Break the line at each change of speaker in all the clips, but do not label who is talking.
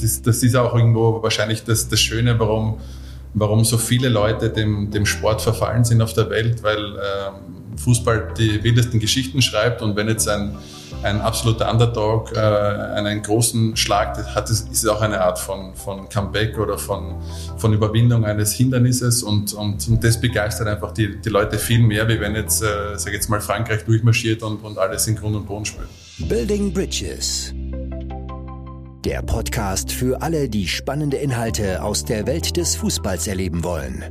das, das ist auch irgendwo wahrscheinlich das, das Schöne, warum, warum so viele Leute dem, dem Sport verfallen sind auf der Welt, weil ähm, Fußball die wildesten Geschichten schreibt und wenn jetzt ein ein absoluter Underdog äh, einen großen Schlag hat, ist es auch eine Art von, von Comeback oder von, von Überwindung eines Hindernisses und, und, und das begeistert einfach die, die Leute viel mehr, wie wenn jetzt, äh, sag jetzt mal, Frankreich durchmarschiert und, und alles in Grund und Boden spielt.
Building Bridges. Der Podcast für alle, die spannende Inhalte aus der Welt des Fußballs erleben wollen.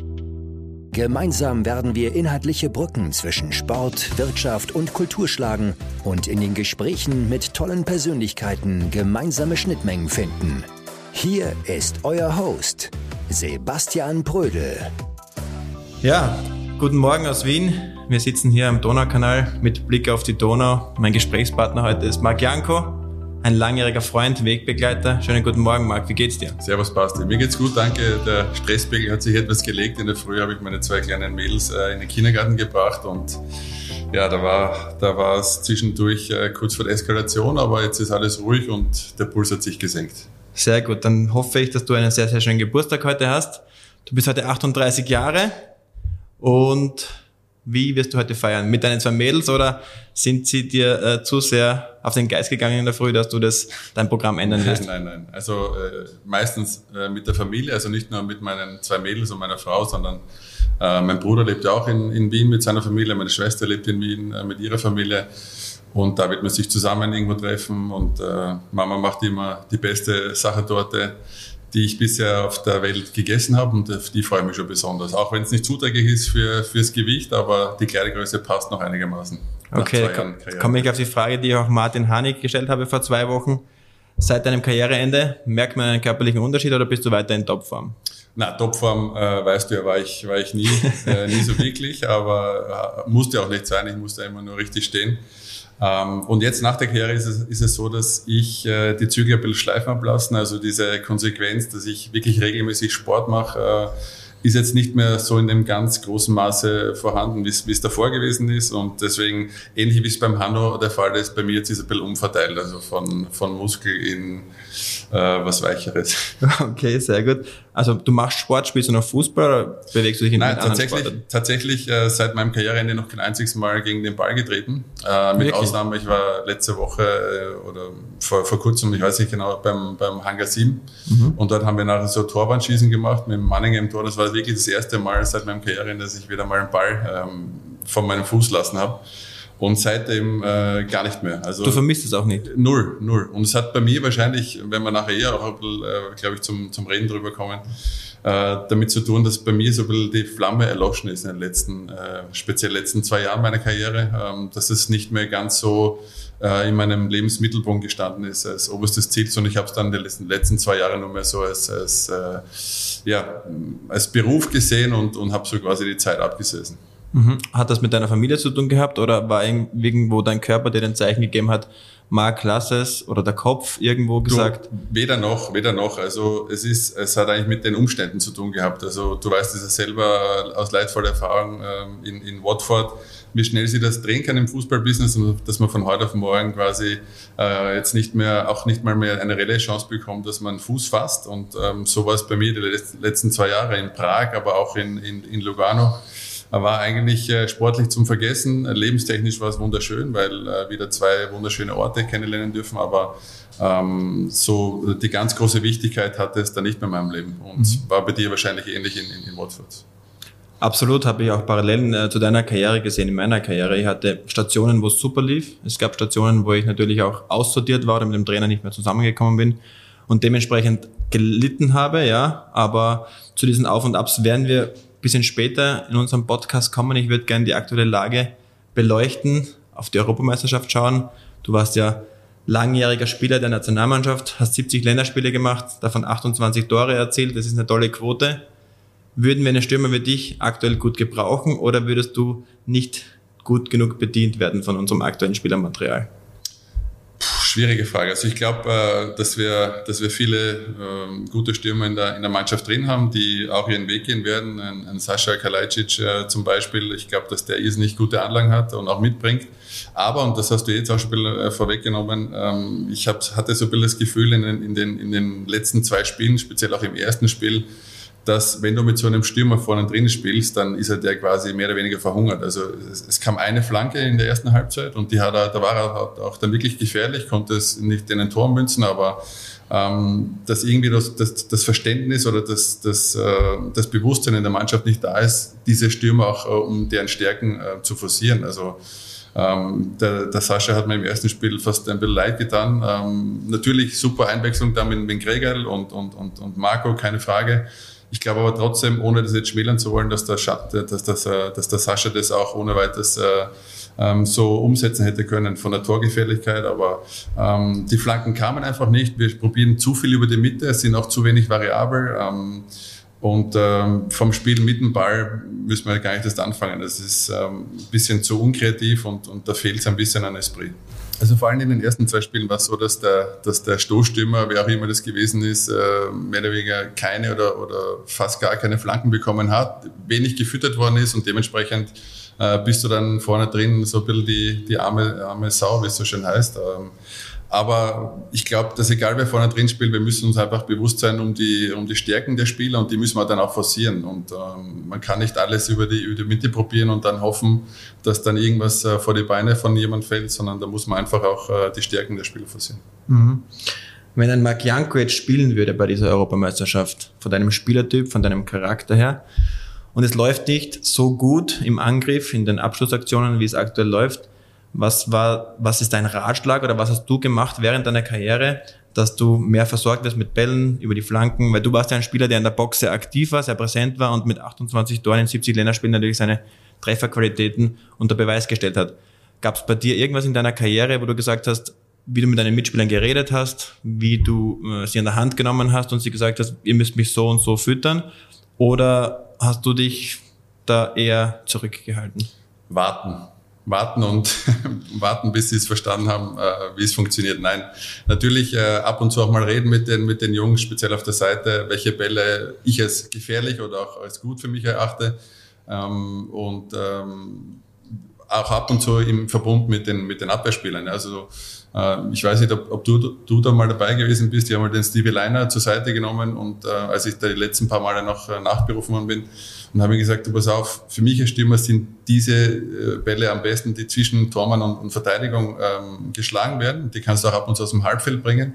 Gemeinsam werden wir inhaltliche Brücken zwischen Sport, Wirtschaft und Kultur schlagen und in den Gesprächen mit tollen Persönlichkeiten gemeinsame Schnittmengen finden. Hier ist euer Host, Sebastian Brödel.
Ja, guten Morgen aus Wien. Wir sitzen hier am Donaukanal mit Blick auf die Donau. Mein Gesprächspartner heute ist Marc Janko ein langjähriger Freund, Wegbegleiter. Schönen guten Morgen, Marc. Wie geht's dir?
Servus, Basti. Mir geht's gut, danke. Der Stresspegel hat sich etwas gelegt. In der Früh habe ich meine zwei kleinen Mädels äh, in den Kindergarten gebracht und ja, da war, da war es zwischendurch äh, kurz vor der Eskalation, aber jetzt ist alles ruhig und der Puls hat sich gesenkt.
Sehr gut. Dann hoffe ich, dass du einen sehr, sehr schönen Geburtstag heute hast. Du bist heute 38 Jahre und wie wirst du heute feiern? Mit deinen zwei Mädels oder sind sie dir äh, zu sehr auf den Geist gegangen in der Früh, dass du das dein Programm ändern wirst?
Nein, nein, nein. Also äh, meistens äh, mit der Familie, also nicht nur mit meinen zwei Mädels und meiner Frau, sondern äh, mein Bruder lebt ja auch in, in Wien mit seiner Familie, meine Schwester lebt in Wien äh, mit ihrer Familie. Und da wird man sich zusammen irgendwo treffen und äh, Mama macht immer die beste Sache dort die ich bisher auf der Welt gegessen habe und auf die freue ich mich schon besonders. Auch wenn es nicht zuträglich ist für, fürs Gewicht, aber die Kleidergröße passt noch einigermaßen.
Okay, komme ich auf die Frage, die ich auch Martin Hanig gestellt habe vor zwei Wochen. Seit deinem Karriereende, merkt man einen körperlichen Unterschied oder bist du weiter in Topform?
Na, Topform, äh, weißt du ja, war ich, war ich nie, äh, nie so wirklich, aber äh, musste auch nicht sein, ich musste immer nur richtig stehen. Ähm, und jetzt nach der Karriere ist es, ist es so, dass ich äh, die Züge ein bisschen schleifen ablassen. Also diese Konsequenz, dass ich wirklich regelmäßig Sport mache, äh, ist jetzt nicht mehr so in dem ganz großen Maße vorhanden, wie es davor gewesen ist. Und deswegen, ähnlich wie es beim Hanno der Fall ist, bei mir jetzt ist es ein bisschen umverteilt, also von, von Muskel in äh, was Weicheres.
Okay, sehr gut. Also du machst Sport, spielst du noch Fußball oder bewegst du dich in
Nein, tatsächlich, tatsächlich äh, seit meinem Karriereende noch kein einziges Mal gegen den Ball getreten. Äh, mit Wirklich? Ausnahme, ich war letzte Woche äh, oder vor, vor kurzem, ich weiß nicht genau, beim, beim Hangar 7 mhm. und dort haben wir nachher so Torwandschießen gemacht mit Manningen im Tor. Das war wirklich das erste Mal seit meinem Karriereende, dass ich wieder mal einen Ball ähm, von meinem Fuß lassen habe. Und seitdem äh, gar nicht mehr.
Also du vermisst es auch nicht?
Null, null. Und es hat bei mir wahrscheinlich, wenn wir nachher eher auch ein bisschen, äh, glaube ich, zum, zum Reden drüber kommen, damit zu tun, dass bei mir so ein bisschen die Flamme erloschen ist in den letzten, äh, speziell letzten zwei Jahren meiner Karriere, ähm, dass es nicht mehr ganz so äh, in meinem Lebensmittelpunkt gestanden ist als oberstes Ziel, sondern ich habe es dann die letzten, letzten zwei Jahre nur mehr so als, als, äh, ja, als Beruf gesehen und, und habe so quasi die Zeit abgesessen.
Mhm. Hat das mit deiner Familie zu tun gehabt oder war irgendwo dein Körper, der den Zeichen gegeben hat, Mark, lass es oder der Kopf irgendwo gesagt?
Du, weder noch, weder noch. Also es ist, es hat eigentlich mit den Umständen zu tun gehabt. Also du weißt es ja selber aus leidvoller Erfahrung ähm, in, in Watford, wie schnell sie das drehen kann im Fußballbusiness und dass man von heute auf morgen quasi äh, jetzt nicht mehr, auch nicht mal mehr eine reelle Chance bekommt, dass man Fuß fasst. Und ähm, so war es bei mir die letzten zwei Jahre in Prag, aber auch in, in, in Lugano war eigentlich äh, sportlich zum Vergessen. Lebenstechnisch war es wunderschön, weil äh, wieder zwei wunderschöne Orte kennenlernen dürfen, aber ähm, so die ganz große Wichtigkeit hatte es da nicht mehr in meinem Leben und mhm. war bei dir wahrscheinlich ähnlich in, in, in Watford.
Absolut, habe ich auch Parallelen äh, zu deiner Karriere gesehen, in meiner Karriere. Ich hatte Stationen, wo es super lief. Es gab Stationen, wo ich natürlich auch aussortiert war oder mit dem Trainer nicht mehr zusammengekommen bin und dementsprechend gelitten habe, ja. Aber zu diesen Auf und Abs werden wir bisschen später in unserem Podcast kommen. Ich würde gerne die aktuelle Lage beleuchten, auf die Europameisterschaft schauen. Du warst ja langjähriger Spieler der Nationalmannschaft, hast 70 Länderspiele gemacht, davon 28 Tore erzielt. Das ist eine tolle Quote. Würden wir eine Stürmer wie dich aktuell gut gebrauchen oder würdest du nicht gut genug bedient werden von unserem aktuellen Spielermaterial?
Schwierige Frage. Also ich glaube, äh, dass wir, dass wir viele ähm, gute Stürmer in der, in der Mannschaft drin haben, die auch ihren Weg gehen werden. Ein, ein Sascha Kalajdzic äh, zum Beispiel. Ich glaube, dass der nicht gute Anlagen hat und auch mitbringt. Aber, und das hast du jetzt auch schon äh, vorweggenommen, ähm, ich hab, hatte so ein bisschen das Gefühl in den, in, den, in den letzten zwei Spielen, speziell auch im ersten Spiel, dass wenn du mit so einem Stürmer vorne drin spielst, dann ist er der quasi mehr oder weniger verhungert. Also es, es, kam eine Flanke in der ersten Halbzeit und die hat er, da war er auch dann wirklich gefährlich, konnte es nicht in den Tor münzen, aber ähm, dass irgendwie das, das, das Verständnis oder das, das, äh, das Bewusstsein in der Mannschaft nicht da ist, diese Stürmer auch äh, um deren Stärken äh, zu forcieren. Also ähm, der, der Sascha hat mir im ersten Spiel fast ein bisschen leid getan. Ähm, natürlich super Einwechslung da mit, mit Gregel und, und, und, und Marco, keine Frage. Ich glaube aber trotzdem, ohne das jetzt schmälern zu wollen, dass der, Schatt, dass, dass, äh, dass der Sascha das auch ohne weiteres äh, ähm, so umsetzen hätte können von der Torgefährlichkeit. Aber ähm, die Flanken kamen einfach nicht. Wir probieren zu viel über die Mitte, es sind auch zu wenig variabel. Ähm, und ähm, vom Spiel mit dem Ball müssen wir gar nicht erst anfangen. Das ist ähm, ein bisschen zu unkreativ und, und da fehlt es ein bisschen an Esprit. Also vor allem in den ersten zwei Spielen war es so, dass der, dass der Stoßstürmer, wer auch immer das gewesen ist, äh, mehr oder weniger keine oder, oder fast gar keine Flanken bekommen hat, wenig gefüttert worden ist und dementsprechend äh, bist du dann vorne drin so ein bisschen die, die arme, arme Sau, wie es so schön heißt. Aber ich glaube, dass egal wer vorne drin spielt, wir müssen uns einfach bewusst sein um die, um die Stärken der Spieler und die müssen wir dann auch forcieren. Und ähm, man kann nicht alles über die, über die Mitte probieren und dann hoffen, dass dann irgendwas äh, vor die Beine von jemand fällt, sondern da muss man einfach auch äh, die Stärken der Spieler forcieren. Mhm.
Wenn ein Marc Janko jetzt spielen würde bei dieser Europameisterschaft, von deinem Spielertyp, von deinem Charakter her, und es läuft nicht so gut im Angriff, in den Abschlussaktionen, wie es aktuell läuft, was war, was ist dein Ratschlag oder was hast du gemacht während deiner Karriere, dass du mehr versorgt wirst mit Bällen über die Flanken? Weil du warst ja ein Spieler, der in der Box sehr aktiv war, sehr präsent war und mit 28 Toren in 70 Länderspielen natürlich seine Trefferqualitäten unter Beweis gestellt hat. Gab es bei dir irgendwas in deiner Karriere, wo du gesagt hast, wie du mit deinen Mitspielern geredet hast, wie du äh, sie an der Hand genommen hast und sie gesagt hast, ihr müsst mich so und so füttern? Oder hast du dich da eher zurückgehalten?
Warten warten und warten, bis sie es verstanden haben, äh, wie es funktioniert. Nein, natürlich äh, ab und zu auch mal reden mit den, mit den Jungs, speziell auf der Seite, welche Bälle ich als gefährlich oder auch als gut für mich erachte. Ähm, und ähm, auch ab und zu im Verbund mit den, mit den Abwehrspielern. Also äh, ich weiß nicht, ob, ob du, du da mal dabei gewesen bist. Ich habe mal den Stevie Leiner zur Seite genommen und äh, als ich da die letzten paar Male noch äh, nachberufen worden bin und habe gesagt, du pass auf, für mich als Stürmer sind diese äh, Bälle am besten, die zwischen Tormann und, und Verteidigung ähm, geschlagen werden. Die kannst du auch ab und zu aus dem Halbfeld bringen.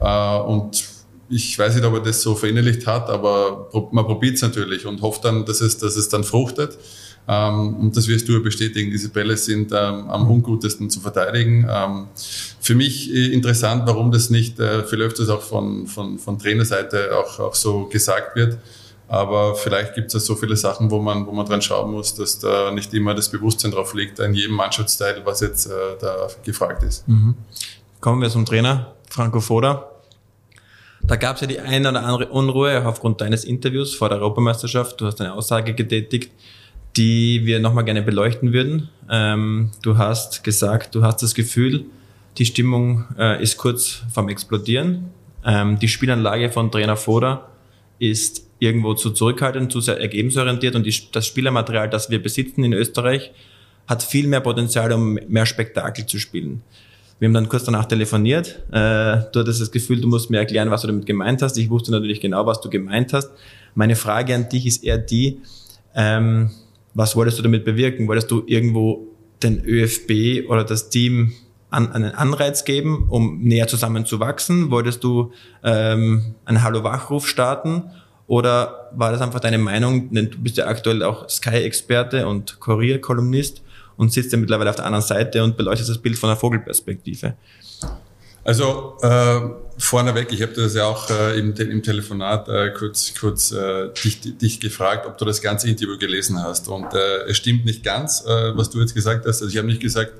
Äh, und ich weiß nicht, ob er das so verinnerlicht hat, aber man probiert es natürlich und hofft dann, dass es, dass es dann fruchtet. Ähm, und das wirst du bestätigen. Diese Bälle sind ähm, am ungutesten zu verteidigen. Ähm, für mich äh, interessant, warum das nicht, äh, vielleicht öfters auch von, von, von Trainerseite auch, auch so gesagt wird. Aber vielleicht gibt es so viele Sachen, wo man, wo man dran schauen muss, dass da nicht immer das Bewusstsein drauf liegt, in jedem Mannschaftsteil, was jetzt äh, da gefragt ist. Mhm.
Kommen wir zum Trainer, Franco Foda. Da gab es ja die eine oder andere Unruhe aufgrund deines Interviews vor der Europameisterschaft. Du hast eine Aussage getätigt, die wir nochmal gerne beleuchten würden. Ähm, du hast gesagt, du hast das Gefühl, die Stimmung äh, ist kurz vorm Explodieren. Ähm, die Spielanlage von Trainer Foda ist irgendwo zu zurückhaltend, zu sehr ergebensorientiert und die, das Spielermaterial, das wir besitzen in Österreich, hat viel mehr Potenzial, um mehr Spektakel zu spielen. Wir haben dann kurz danach telefoniert. Äh, du hattest das Gefühl, du musst mir erklären, was du damit gemeint hast. Ich wusste natürlich genau, was du gemeint hast. Meine Frage an dich ist eher die, ähm, was wolltest du damit bewirken? Wolltest du irgendwo den ÖFB oder das Team an, einen Anreiz geben, um näher zusammen? Wolltest du ähm, einen Hallo-Wachruf starten? Oder war das einfach deine Meinung? Denn du bist ja aktuell auch Sky-Experte und Kurier-Kolumnist und sitzt ja mittlerweile auf der anderen Seite und beleuchtest das Bild von der Vogelperspektive.
Also äh, vorneweg, ich habe das ja auch äh, im, im Telefonat äh, kurz, kurz äh, dich, dich gefragt, ob du das ganze Interview gelesen hast. Und äh, es stimmt nicht ganz, äh, was du jetzt gesagt hast. Also ich habe nicht gesagt,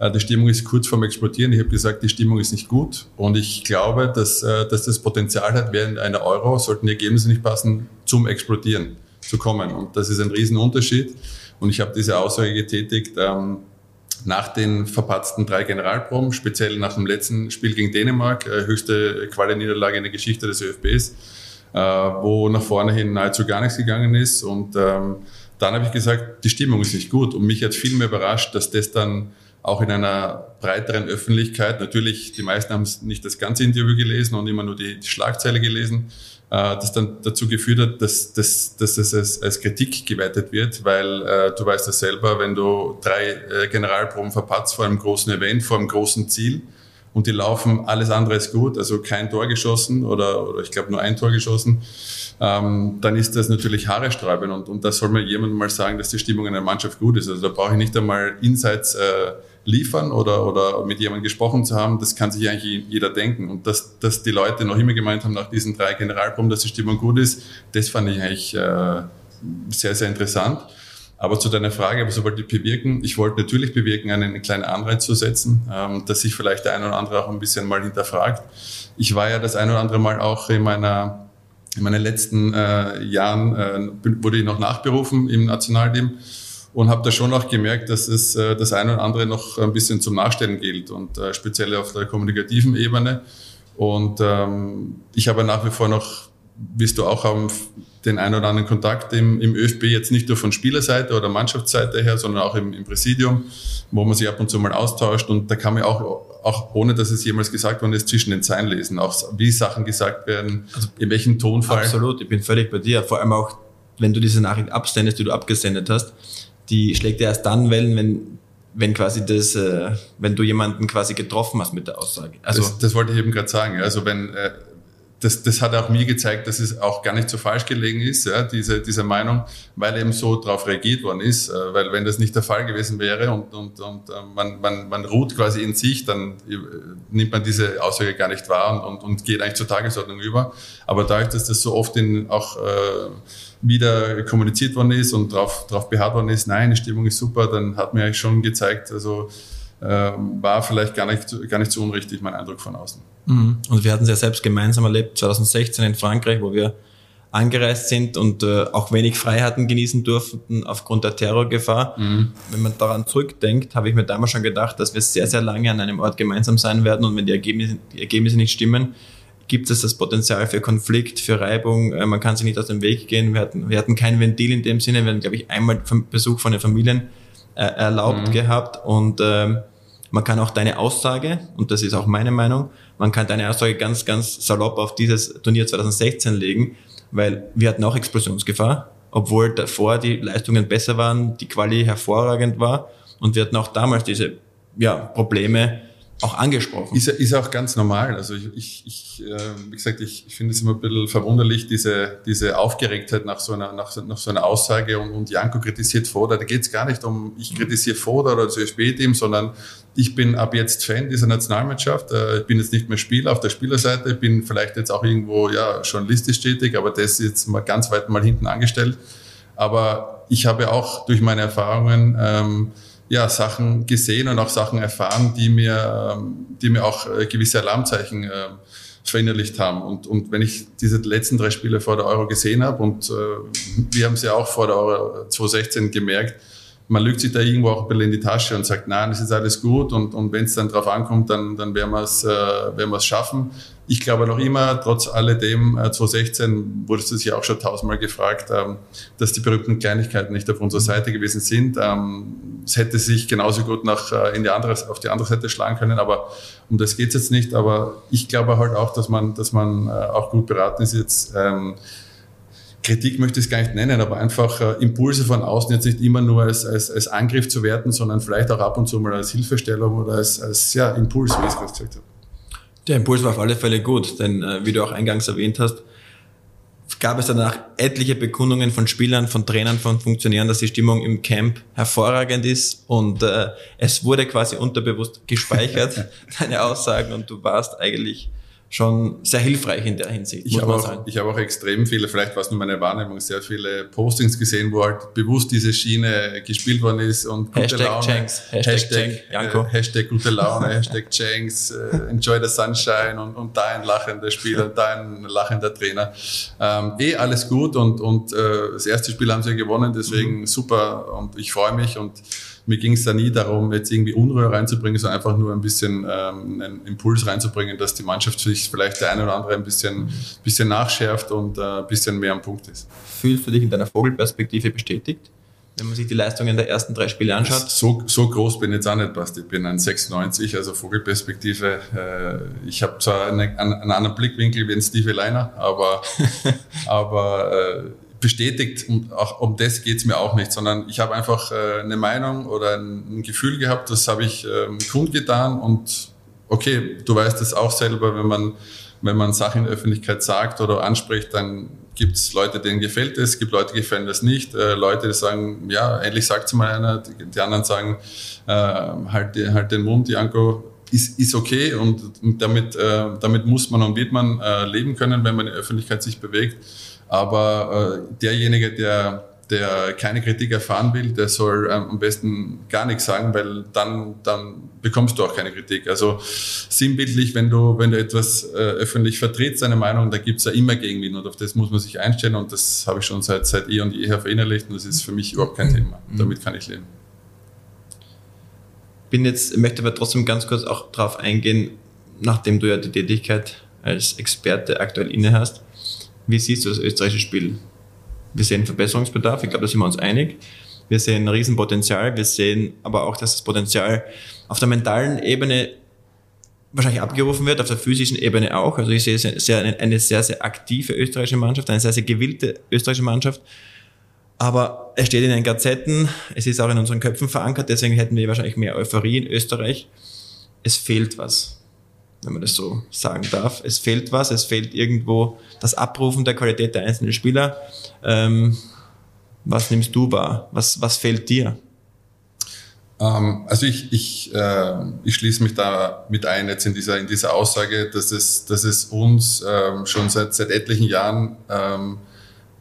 die Stimmung ist kurz vorm Explodieren. Ich habe gesagt, die Stimmung ist nicht gut. Und ich glaube, dass, äh, dass das Potenzial hat, während einer Euro, sollten die Ergebnisse nicht passen, zum Explodieren zu kommen. Und das ist ein Riesenunterschied. Und ich habe diese Aussage getätigt, ähm, nach den verpatzten drei Generalproben, speziell nach dem letzten Spiel gegen Dänemark, äh, höchste Quali-Niederlage in der Geschichte des ÖFBs, äh, wo nach vorne hin nahezu gar nichts gegangen ist. Und ähm, dann habe ich gesagt, die Stimmung ist nicht gut. Und mich hat viel mehr überrascht, dass das dann auch in einer breiteren Öffentlichkeit, natürlich, die meisten haben nicht das ganze Interview gelesen und immer nur die, die Schlagzeile gelesen, äh, das dann dazu geführt hat, dass, dass, dass es als, als Kritik gewertet wird, weil äh, du weißt das selber, wenn du drei äh, Generalproben verpatzt vor einem großen Event, vor einem großen Ziel und die laufen, alles andere ist gut, also kein Tor geschossen oder, oder ich glaube nur ein Tor geschossen, ähm, dann ist das natürlich Haare sträuben und, und da soll mir jemand mal sagen, dass die Stimmung in der Mannschaft gut ist. Also da brauche ich nicht einmal Insights äh, liefern oder, oder mit jemandem gesprochen zu haben, das kann sich eigentlich jeder denken. Und dass, dass die Leute noch immer gemeint haben nach diesen drei Generalproben, dass die Stimmung gut ist, das fand ich eigentlich äh, sehr, sehr interessant. Aber zu deiner Frage, was wollte ich bewirken? Ich wollte natürlich bewirken, einen kleinen Anreiz zu setzen, ähm, dass sich vielleicht der eine oder andere auch ein bisschen mal hinterfragt. Ich war ja das eine oder andere Mal auch in meiner in meinen letzten äh, Jahren äh, wurde ich noch nachberufen im Nationalteam und habe da schon auch gemerkt, dass es äh, das eine oder andere noch ein bisschen zum Nachstellen gilt und äh, speziell auf der kommunikativen Ebene. Und ähm, ich habe nach wie vor noch, wirst du auch haben, den einen oder anderen Kontakt im, im ÖFB, jetzt nicht nur von Spielerseite oder Mannschaftsseite her, sondern auch im, im Präsidium, wo man sich ab und zu mal austauscht. Und da kann man auch, auch ohne dass es jemals gesagt worden ist, zwischen den Zeilen lesen, auch wie Sachen gesagt werden, also, in welchem Tonfall.
Absolut, ich bin völlig bei dir. Vor allem auch, wenn du diese Nachricht absendest, die du abgesendet hast, die schlägt ja erst dann Wellen, wenn wenn quasi das, äh, wenn du jemanden quasi getroffen hast mit der Aussage.
Also das, das wollte ich eben gerade sagen. Also wenn äh, das, das hat auch mir gezeigt, dass es auch gar nicht so falsch gelegen ist, ja, diese, diese Meinung, weil eben so darauf reagiert worden ist. Äh, weil wenn das nicht der Fall gewesen wäre und, und, und äh, man, man, man ruht quasi in sich, dann äh, nimmt man diese Aussage gar nicht wahr und, und, und geht eigentlich zur Tagesordnung über. Aber dadurch, dass das so oft in, auch äh, wieder kommuniziert worden ist und darauf beharrt worden ist, nein, die Stimmung ist super, dann hat mir eigentlich schon gezeigt, also war vielleicht gar nicht, gar nicht so unrichtig mein Eindruck von außen.
Mhm. Und wir hatten es ja selbst gemeinsam erlebt, 2016 in Frankreich, wo wir angereist sind und äh, auch wenig Freiheiten genießen durften aufgrund der Terrorgefahr. Mhm. Wenn man daran zurückdenkt, habe ich mir damals schon gedacht, dass wir sehr, sehr lange an einem Ort gemeinsam sein werden und wenn die Ergebnisse, die Ergebnisse nicht stimmen, gibt es das Potenzial für Konflikt, für Reibung. Äh, man kann sich nicht aus dem Weg gehen. Wir hatten, wir hatten kein Ventil in dem Sinne. Wir hatten, glaube ich, einmal Besuch von den Familien äh, erlaubt mhm. gehabt und ähm, man kann auch deine Aussage, und das ist auch meine Meinung, man kann deine Aussage ganz, ganz salopp auf dieses Turnier 2016 legen, weil wir hatten auch Explosionsgefahr, obwohl davor die Leistungen besser waren, die Quali hervorragend war. Und wir hatten auch damals diese ja, Probleme, auch angesprochen.
Ist, ist auch ganz normal. Also ich, ich, ich äh, wie gesagt, ich, ich finde es immer ein bisschen verwunderlich, diese, diese Aufgeregtheit nach so einer, nach, nach so einer Aussage und, und Janko kritisiert Foda. Da geht es gar nicht um, ich kritisiere Foda oder das ÖFB-Team, sondern ich bin ab jetzt Fan dieser Nationalmannschaft. Äh, ich bin jetzt nicht mehr Spieler auf der Spielerseite, ich bin vielleicht jetzt auch irgendwo ja, journalistisch tätig, aber das ist jetzt mal ganz weit mal hinten angestellt. Aber ich habe auch durch meine Erfahrungen ähm, ja, Sachen gesehen und auch Sachen erfahren, die mir, ähm, die mir auch äh, gewisse Alarmzeichen äh, verinnerlicht haben. Und, und wenn ich diese letzten drei Spiele vor der Euro gesehen habe und äh, wir haben es ja auch vor der Euro 2016 gemerkt, man lügt sich da irgendwo auch ein bisschen in die Tasche und sagt, nein, es ist alles gut und, und wenn es dann drauf ankommt, dann, dann werden wir es äh, werden wir es schaffen. Ich glaube noch immer, trotz alledem, äh, 2016 wurde es ja auch schon tausendmal gefragt, ähm, dass die berühmten Kleinigkeiten nicht auf unserer Seite gewesen sind. Ähm, es hätte sich genauso gut nach, äh, in die andere, auf die andere Seite schlagen können, aber um das geht's jetzt nicht. Aber ich glaube halt auch, dass man, dass man äh, auch gut beraten ist jetzt. Ähm, Kritik möchte ich es gar nicht nennen, aber einfach äh, Impulse von außen jetzt nicht immer nur als, als, als Angriff zu werten, sondern vielleicht auch ab und zu mal als Hilfestellung oder als, als ja, Impuls, wie ich es gerade gesagt habe.
Der Impuls war auf alle Fälle gut, denn äh, wie du auch eingangs erwähnt hast, gab es danach etliche Bekundungen von Spielern, von Trainern, von Funktionären, dass die Stimmung im Camp hervorragend ist und äh, es wurde quasi unterbewusst gespeichert, deine Aussagen und du warst eigentlich schon sehr hilfreich in der Hinsicht.
Ich habe auch, ich habe auch extrem viele, vielleicht war es nur meine Wahrnehmung, sehr viele Postings gesehen, wo halt bewusst diese Schiene gespielt worden ist und
gute Hashtag Laune. Janks,
Hashtag, Hashtag, Janko. Äh, Hashtag gute Laune, Hashtag Janks, äh, enjoy the sunshine und, und da ein lachender Spieler und da ein lachender Trainer. Ähm, eh alles gut und, und äh, das erste Spiel haben sie gewonnen, deswegen mhm. super und ich freue mich und mir ging es da nie darum, jetzt irgendwie Unruhe reinzubringen, sondern einfach nur ein bisschen ähm, einen Impuls reinzubringen, dass die Mannschaft sich vielleicht der eine oder andere ein bisschen, bisschen nachschärft und äh, ein bisschen mehr am Punkt ist.
Fühlst du dich in deiner Vogelperspektive bestätigt? wenn man sich die Leistungen der ersten drei Spiele anschaut?
So, so groß bin ich jetzt auch nicht, Basti. Ich bin ein 96, also Vogelperspektive. Äh, ich habe zwar eine, einen, einen, anderen Blickwinkel wie ein Stevie Leiner, aber, aber äh, bestätigt, und auch um das geht's mir auch nicht, sondern ich habe einfach äh, eine Meinung oder ein, ein Gefühl gehabt, das habe ich ähm, kundgetan und okay, du weißt es auch selber, wenn man, wenn man Sachen in der Öffentlichkeit sagt oder anspricht, dann gibt es Leute, denen gefällt es, gibt Leute, gefällt das nicht. Äh, Leute, die sagen, ja, endlich sagt es mal einer. Die, die anderen sagen, äh, halt, halt den Mund, Janko, ist, ist okay und, und damit, äh, damit muss man und wird man äh, leben können, wenn man in der Öffentlichkeit sich bewegt. Aber äh, derjenige, der der keine Kritik erfahren will, der soll ähm, am besten gar nichts sagen, weil dann, dann bekommst du auch keine Kritik. Also sinnbildlich, wenn du, wenn du etwas äh, öffentlich vertrittst, deine Meinung, da gibt's ja immer Gegenwind und auf das muss man sich einstellen und das habe ich schon seit, seit eh und jeher verinnerlicht und das ist für mich überhaupt kein Thema. Mhm. Damit kann ich leben.
Bin jetzt, möchte aber trotzdem ganz kurz auch darauf eingehen, nachdem du ja die Tätigkeit als Experte aktuell inne hast. Wie siehst du das österreichische Spiel? Wir sehen Verbesserungsbedarf, ich glaube, da sind wir uns einig. Wir sehen Riesenpotenzial, wir sehen aber auch, dass das Potenzial auf der mentalen Ebene wahrscheinlich abgerufen wird, auf der physischen Ebene auch. Also ich sehe sehr, eine sehr, sehr aktive österreichische Mannschaft, eine sehr, sehr gewillte österreichische Mannschaft. Aber es steht in den Gazetten, es ist auch in unseren Köpfen verankert, deswegen hätten wir wahrscheinlich mehr Euphorie in Österreich. Es fehlt was wenn man das so sagen darf. Es fehlt was, es fehlt irgendwo das Abrufen der Qualität der einzelnen Spieler. Ähm, was nimmst du wahr? Was, was fehlt dir?
Ähm, also ich, ich, äh, ich schließe mich da mit ein jetzt in dieser, in dieser Aussage, dass es, dass es uns ähm, schon seit, seit etlichen Jahren ähm,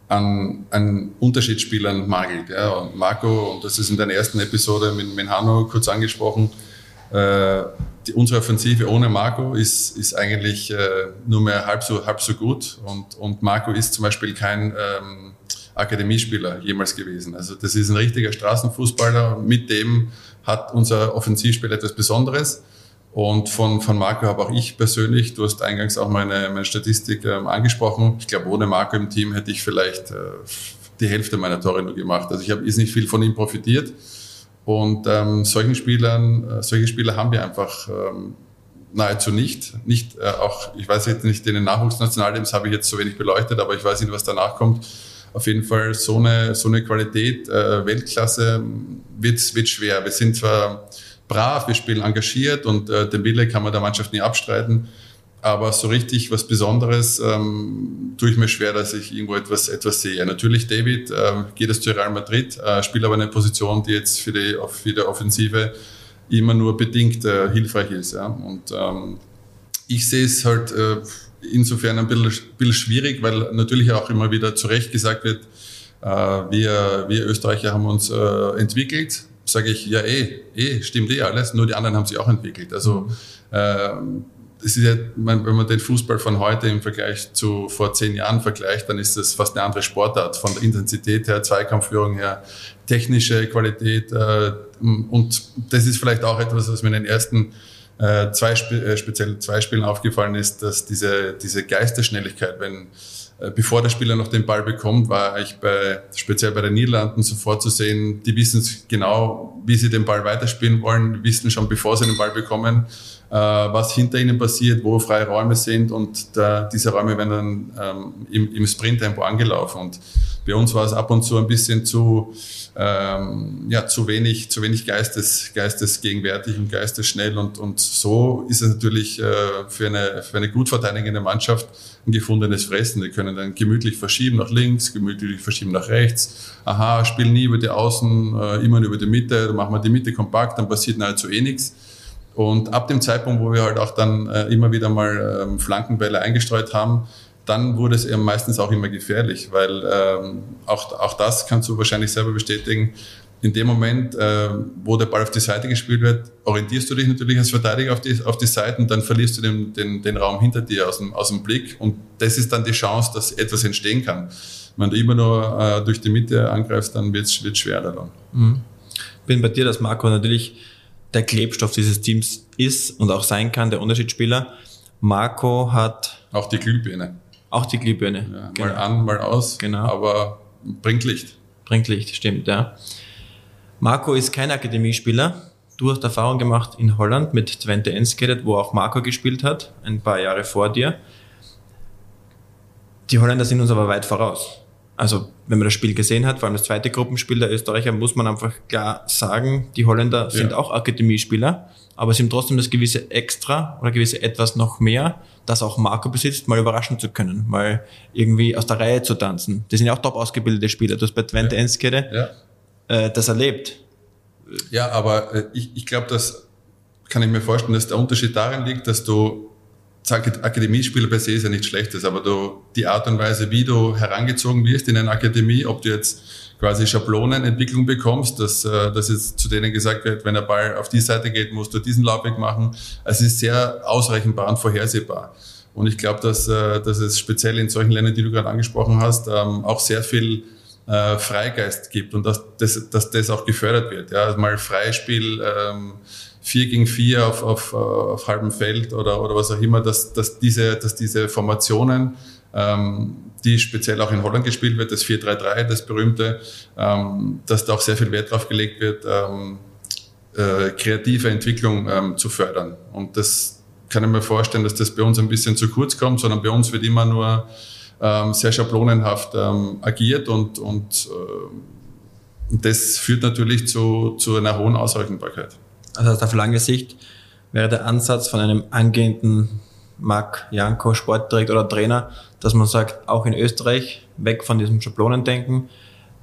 an, an Unterschiedsspielern mangelt. Ja. Und Marco, und das ist in der ersten Episode mit, mit Hanno kurz angesprochen, äh, die, unsere Offensive ohne Marco ist, ist eigentlich äh, nur mehr halb so, halb so gut. Und, und Marco ist zum Beispiel kein ähm, Akademiespieler jemals gewesen. Also das ist ein richtiger Straßenfußballer. Mit dem hat unser Offensivspiel etwas Besonderes. Und von, von Marco habe auch ich persönlich, du hast eingangs auch meine, meine Statistik ähm, angesprochen. Ich glaube, ohne Marco im Team hätte ich vielleicht äh, die Hälfte meiner Tore nur gemacht. Also ich habe nicht viel von ihm profitiert. Und ähm, solchen Spielern, äh, solche Spieler haben wir einfach ähm, nahezu nicht. Nicht äh, auch, ich weiß jetzt nicht, in den Nachwuchsnationalteams habe ich jetzt so wenig beleuchtet, aber ich weiß nicht, was danach kommt. Auf jeden Fall so eine, so eine Qualität, äh, Weltklasse wird, wird schwer. Wir sind zwar brav, wir spielen engagiert und äh, den Wille kann man der Mannschaft nie abstreiten. Aber so richtig was Besonderes ähm, tue ich mir schwer, dass ich irgendwo etwas, etwas sehe. Natürlich, David äh, geht es zu Real Madrid, äh, spielt aber eine Position, die jetzt für die, für die Offensive immer nur bedingt äh, hilfreich ist. Ja? Und ähm, ich sehe es halt äh, insofern ein bisschen, bisschen schwierig, weil natürlich auch immer wieder zu Recht gesagt wird, äh, wir, wir Österreicher haben uns äh, entwickelt. Sage ich, ja eh, eh, stimmt eh alles, nur die anderen haben sich auch entwickelt. Also mhm es ist ja, wenn man den Fußball von heute im Vergleich zu vor zehn Jahren vergleicht, dann ist das fast eine andere Sportart von der Intensität her, Zweikampfführung her, technische Qualität. Äh, und das ist vielleicht auch etwas, was mir in den ersten äh, zwei, äh, speziell zwei Spielen aufgefallen ist, dass diese, diese Geisterschnelligkeit, wenn bevor der Spieler noch den Ball bekommt, war ich bei, speziell bei den Niederlanden sofort zu sehen, die wissen genau, wie sie den Ball weiterspielen wollen, wissen schon, bevor sie den Ball bekommen, äh, was hinter ihnen passiert, wo freie Räume sind und da, diese Räume werden dann ähm, im, im Sprinttempo angelaufen. Und bei uns war es ab und zu ein bisschen zu, ähm, ja, zu wenig, zu wenig Geistes, geistesgegenwärtig und geistesschnell. Und, und so ist es natürlich äh, für, eine, für eine gut verteidigende Mannschaft ein gefundenes Fressen. Die können dann gemütlich verschieben nach links, gemütlich verschieben nach rechts. Aha, spielen nie über die Außen, äh, immer über die Mitte, dann machen wir die Mitte kompakt, dann passiert nahezu eh nichts. Und ab dem Zeitpunkt, wo wir halt auch dann äh, immer wieder mal ähm, Flankenbälle eingestreut haben, dann wurde es eben meistens auch immer gefährlich, weil ähm, auch, auch das kannst du wahrscheinlich selber bestätigen. In dem Moment, äh, wo der Ball auf die Seite gespielt wird, orientierst du dich natürlich als Verteidiger auf die, auf die Seite und dann verlierst du den, den, den Raum hinter dir aus dem, aus dem Blick. Und das ist dann die Chance, dass etwas entstehen kann. Wenn du immer nur äh, durch die Mitte angreifst, dann wird es schwerer dann. Mhm.
Bin bei dir, dass Marco natürlich der Klebstoff dieses Teams ist und auch sein kann, der Unterschiedsspieler. Marco hat.
Auch die Glühbirne.
Auch die Glühbirne.
Ja, genau. Mal an, mal aus.
Genau.
Aber bringt Licht.
Bringt Licht, stimmt, ja. Marco ist kein Akademiespieler. Du hast Erfahrung gemacht in Holland mit Twente Enschede, wo auch Marco gespielt hat, ein paar Jahre vor dir. Die Holländer sind uns aber weit voraus. Also, wenn man das Spiel gesehen hat, vor allem das zweite Gruppenspiel der Österreicher, muss man einfach klar sagen, die Holländer sind ja. auch Akademiespieler, aber sie haben trotzdem das gewisse Extra oder gewisse etwas noch mehr, das auch Marco besitzt, mal überraschen zu können, mal irgendwie aus der Reihe zu tanzen. Die sind ja auch top ausgebildete Spieler. Du hast bei Twente ja. Enskede ja. Äh, das erlebt.
Ja, aber äh, ich, ich glaube, das kann ich mir vorstellen, dass der Unterschied darin liegt, dass du Akademiespieler per se ist ja nichts Schlechtes, aber du, die Art und Weise, wie du herangezogen wirst in eine Akademie, ob du jetzt quasi Schablonenentwicklung bekommst, dass, äh, dass jetzt zu denen gesagt wird, wenn der Ball auf die Seite geht, musst du diesen Laufweg machen. Es ist sehr ausrechenbar und vorhersehbar. Und ich glaube, dass, äh, dass es speziell in solchen Ländern, die du gerade angesprochen hast, ähm, auch sehr viel äh, Freigeist gibt und dass das, dass das auch gefördert wird. Ja, also mal Freispiel, ähm, vier gegen vier auf, auf, auf halbem Feld oder, oder was auch immer, dass, dass, diese, dass diese Formationen, ähm, die speziell auch in Holland gespielt wird, das 4-3-3, das berühmte, ähm, dass da auch sehr viel Wert drauf gelegt wird, ähm, äh, kreative Entwicklung ähm, zu fördern. Und das kann ich mir vorstellen, dass das bei uns ein bisschen zu kurz kommt, sondern bei uns wird immer nur ähm, sehr schablonenhaft ähm, agiert und, und äh, das führt natürlich zu, zu einer hohen Ausrechenbarkeit.
Also auf lange Sicht wäre der Ansatz von einem angehenden Marc Janko, Sportdirektor oder Trainer, dass man sagt, auch in Österreich weg von diesem Schablonendenken,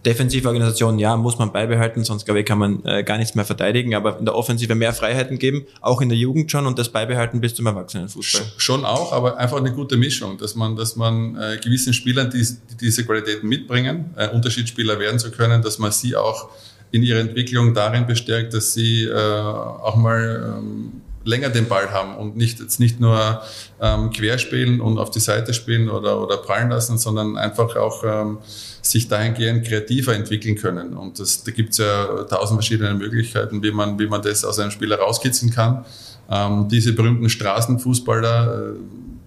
Defensive Organisation, ja, muss man beibehalten, sonst glaube ich, kann man äh, gar nichts mehr verteidigen, aber in der Offensive mehr Freiheiten geben, auch in der Jugend schon und das beibehalten bis zum Erwachsenenfußball.
Schon auch, aber einfach eine gute Mischung, dass man, dass man äh, gewissen Spielern, die, die diese Qualitäten mitbringen, äh, Unterschiedsspieler werden zu können, dass man sie auch in ihrer Entwicklung darin bestärkt, dass sie äh, auch mal ähm, länger den Ball haben und nicht jetzt nicht nur ähm, querspielen und auf die Seite spielen oder, oder prallen lassen, sondern einfach auch ähm, sich dahingehend kreativer entwickeln können. Und das, da gibt es ja tausend verschiedene Möglichkeiten, wie man, wie man das aus einem Spiel herauskitzeln kann. Ähm, diese berühmten Straßenfußballer, äh,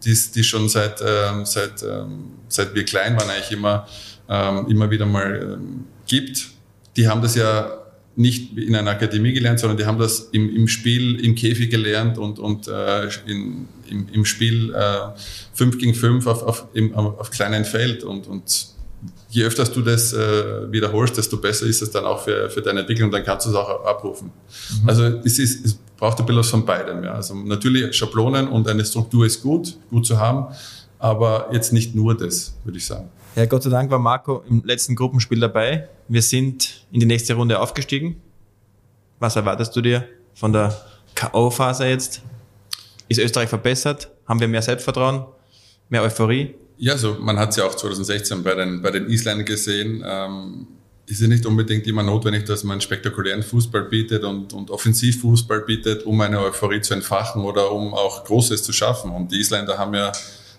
die die schon seit, ähm, seit, ähm, seit wir klein waren eigentlich immer, ähm, immer wieder mal ähm, gibt, die haben das ja nicht in einer Akademie gelernt, sondern die haben das im, im Spiel, im Käfig gelernt und, und äh, in, im, im Spiel äh, 5 gegen 5 auf, auf, im, auf kleinen Feld. Und, und je öfter du das äh, wiederholst, desto besser ist es dann auch für, für deine Entwicklung, dann kannst du es auch abrufen. Mhm. Also es, ist, es braucht ein bisschen von beidem. Ja. Also natürlich Schablonen und eine Struktur ist gut, gut zu haben, aber jetzt nicht nur das, würde ich sagen.
Ja, Gott sei Dank war Marco im letzten Gruppenspiel dabei. Wir sind in die nächste Runde aufgestiegen. Was erwartest du dir von der K.O.-Phase jetzt? Ist Österreich verbessert? Haben wir mehr Selbstvertrauen? Mehr Euphorie?
Ja, so man hat es ja auch 2016 bei den, bei den Isländern gesehen. Ähm, ist ja nicht unbedingt immer notwendig, dass man spektakulären Fußball bietet und, und Offensivfußball bietet, um eine Euphorie zu entfachen oder um auch Großes zu schaffen. Und die Isländer haben ja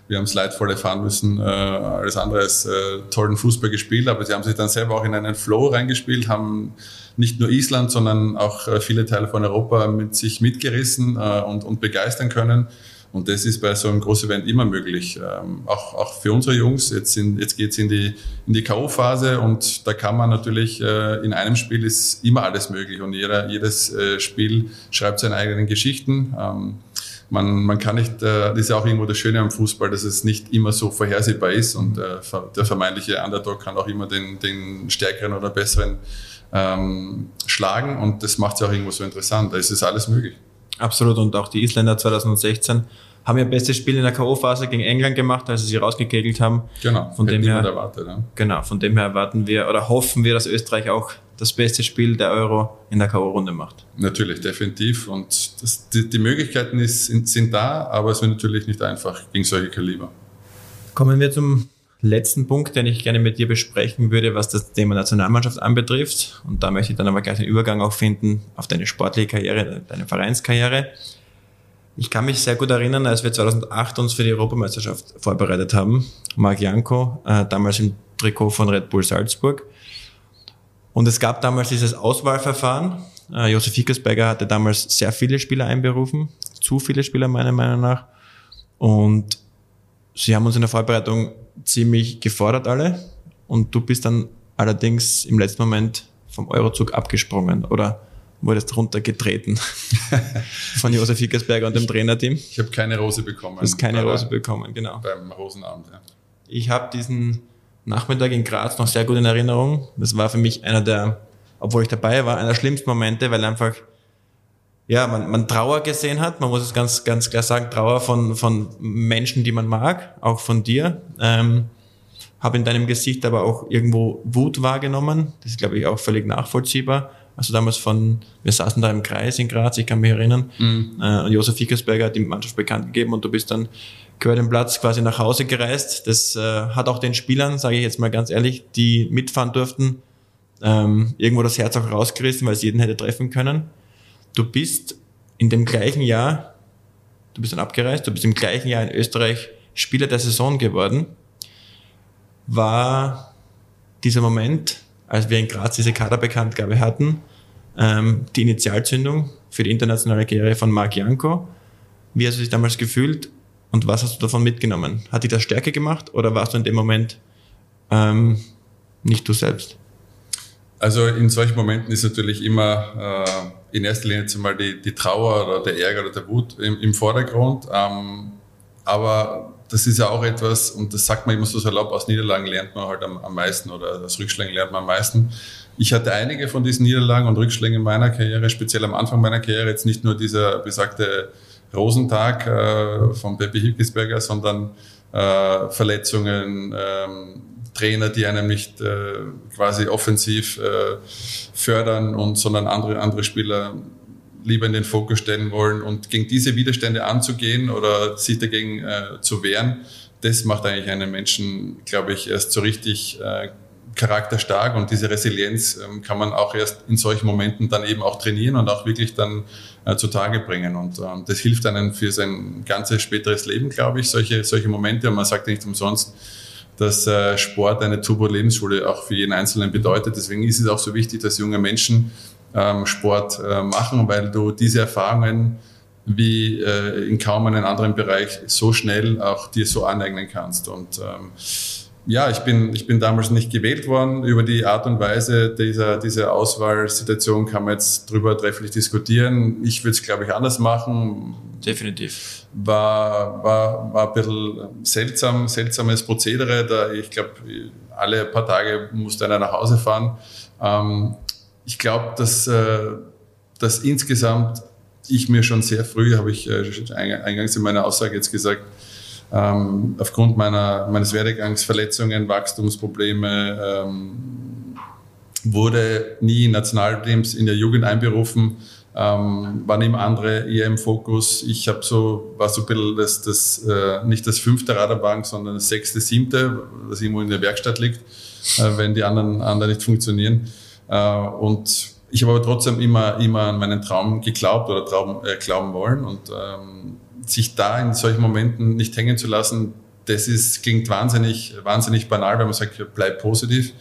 wir haben es leidvoll erfahren müssen, äh, alles andere als äh, tollen Fußball gespielt, aber sie haben sich dann selber auch in einen Flow reingespielt, haben nicht nur Island, sondern auch äh, viele Teile von Europa mit sich mitgerissen äh, und, und begeistern können. Und das ist bei so einem Groß-Event immer möglich. Ähm, auch, auch für unsere Jungs. Jetzt, sind, jetzt geht's in die, in die K.O.-Phase und da kann man natürlich, äh, in einem Spiel ist immer alles möglich und jeder, jedes äh, Spiel schreibt seine eigenen Geschichten. Ähm, man, man kann nicht, äh, das ist ja auch irgendwo das Schöne am Fußball, dass es nicht immer so vorhersehbar ist und äh, der vermeintliche Underdog kann auch immer den, den stärkeren oder besseren ähm, schlagen und das macht es ja auch irgendwo so interessant. Da ist es alles möglich.
Absolut und auch die Isländer 2016 haben ihr bestes Spiel in der K.O.-Phase gegen England gemacht, als sie sie rausgekegelt haben.
Genau,
von dem her, erwartet, ja. Genau, von dem her erwarten wir oder hoffen wir, dass Österreich auch das beste Spiel der Euro in der K.O.-Runde macht.
Natürlich, definitiv. Und das, die, die, Möglichkeiten ist, sind, sind da, aber es wird natürlich nicht einfach gegen solche Kaliber.
Kommen wir zum letzten Punkt, den ich gerne mit dir besprechen würde, was das Thema Nationalmannschaft anbetrifft. Und da möchte ich dann aber gleich den Übergang auch finden auf deine sportliche Karriere, deine Vereinskarriere. Ich kann mich sehr gut erinnern, als wir 2008 uns für die Europameisterschaft vorbereitet haben. Marc Janko, äh, damals im Trikot von Red Bull Salzburg. Und es gab damals dieses Auswahlverfahren. Äh, Josef Hickersberger hatte damals sehr viele Spieler einberufen, zu viele Spieler meiner Meinung nach. Und sie haben uns in der Vorbereitung ziemlich gefordert alle. Und du bist dann allerdings im letzten Moment vom Eurozug abgesprungen oder wurdest runtergetreten von Josef Hickersberger und dem Trainerteam.
Ich habe keine Rose bekommen.
Du hast keine Rose bekommen, genau.
Beim Rosenabend, ja.
Ich habe diesen Nachmittag in Graz noch sehr gut in Erinnerung. Das war für mich einer der, obwohl ich dabei war, einer der schlimmsten Momente, weil einfach ja, man, man Trauer gesehen hat, man muss es ganz, ganz klar sagen, Trauer von, von Menschen, die man mag, auch von dir. Ähm, habe in deinem Gesicht aber auch irgendwo Wut wahrgenommen. Das ist, glaube ich, auch völlig nachvollziehbar. Also damals von, wir saßen da im Kreis in Graz, ich kann mich erinnern, mhm. äh, und Josef Fickersberger hat die Mannschaft bekannt gegeben und du bist dann quer den Platz quasi nach Hause gereist. Das äh, hat auch den Spielern, sage ich jetzt mal ganz ehrlich, die mitfahren durften, ähm, irgendwo das Herz auch rausgerissen, weil es jeden hätte treffen können. Du bist in dem gleichen Jahr, du bist dann abgereist, du bist im gleichen Jahr in Österreich Spieler der Saison geworden. War dieser Moment, als wir in Graz diese Kaderbekanntgabe hatten, ähm, die Initialzündung für die internationale Karriere von Marc Janko. Wie hast du dich damals gefühlt und was hast du davon mitgenommen? Hat dich das Stärke gemacht oder warst du in dem Moment ähm, nicht du selbst?
Also in solchen Momenten ist natürlich immer äh, in erster Linie zumal die, die Trauer oder der Ärger oder der Wut im, im Vordergrund. Ähm, aber das ist ja auch etwas, und das sagt man immer so salopp, aus Niederlagen lernt man halt am, am meisten oder aus Rückschlägen lernt man am meisten. Ich hatte einige von diesen Niederlagen und Rückschlägen in meiner Karriere, speziell am Anfang meiner Karriere, jetzt nicht nur dieser besagte Rosentag äh, von Pepe Hilkesberger, sondern äh, Verletzungen, ähm, Trainer, die einem nicht äh, quasi offensiv äh, fördern und sondern andere andere Spieler lieber in den Fokus stellen wollen. Und gegen diese Widerstände anzugehen oder sich dagegen äh, zu wehren, das macht eigentlich einen Menschen, glaube ich, erst so richtig äh, charakterstark und diese Resilienz ähm, kann man auch erst in solchen Momenten dann eben auch trainieren und auch wirklich dann äh, zutage bringen und ähm, das hilft einem für sein ganzes späteres Leben, glaube ich, solche, solche Momente und man sagt nicht umsonst, dass äh, Sport eine Turbo-Lebensschule auch für jeden Einzelnen bedeutet. Deswegen ist es auch so wichtig, dass junge Menschen ähm, Sport äh, machen, weil du diese Erfahrungen wie äh, in kaum einem anderen Bereich so schnell auch dir so aneignen kannst. Und ähm, ja, ich bin, ich bin damals nicht gewählt worden. Über die Art und Weise dieser, dieser Auswahlsituation kann man jetzt drüber trefflich diskutieren. Ich würde es, glaube ich, anders machen.
Definitiv.
War, war, war ein bisschen seltsam, seltsames Prozedere. Da ich glaube, alle paar Tage musste einer nach Hause fahren. Ähm, ich glaube, dass, äh, dass insgesamt ich mir schon sehr früh, habe ich äh, eingangs in meiner Aussage jetzt gesagt, ähm, aufgrund meiner, meines Werdegangs, Verletzungen, Wachstumsprobleme, ähm, wurde nie in Nationalteams in der Jugend einberufen, ähm, waren immer andere eher im Fokus. Ich habe so, war so ein bisschen das, das äh, nicht das fünfte Radarbank, sondern das sechste, siebte, das irgendwo in der Werkstatt liegt, äh, wenn die anderen, anderen nicht funktionieren. Äh, und ich habe aber trotzdem immer, immer an meinen Traum geglaubt oder Traum, äh, glauben wollen und ähm, sich da in solchen Momenten nicht hängen zu lassen, das ist, klingt wahnsinnig, wahnsinnig banal, wenn man sagt, bleib positiv.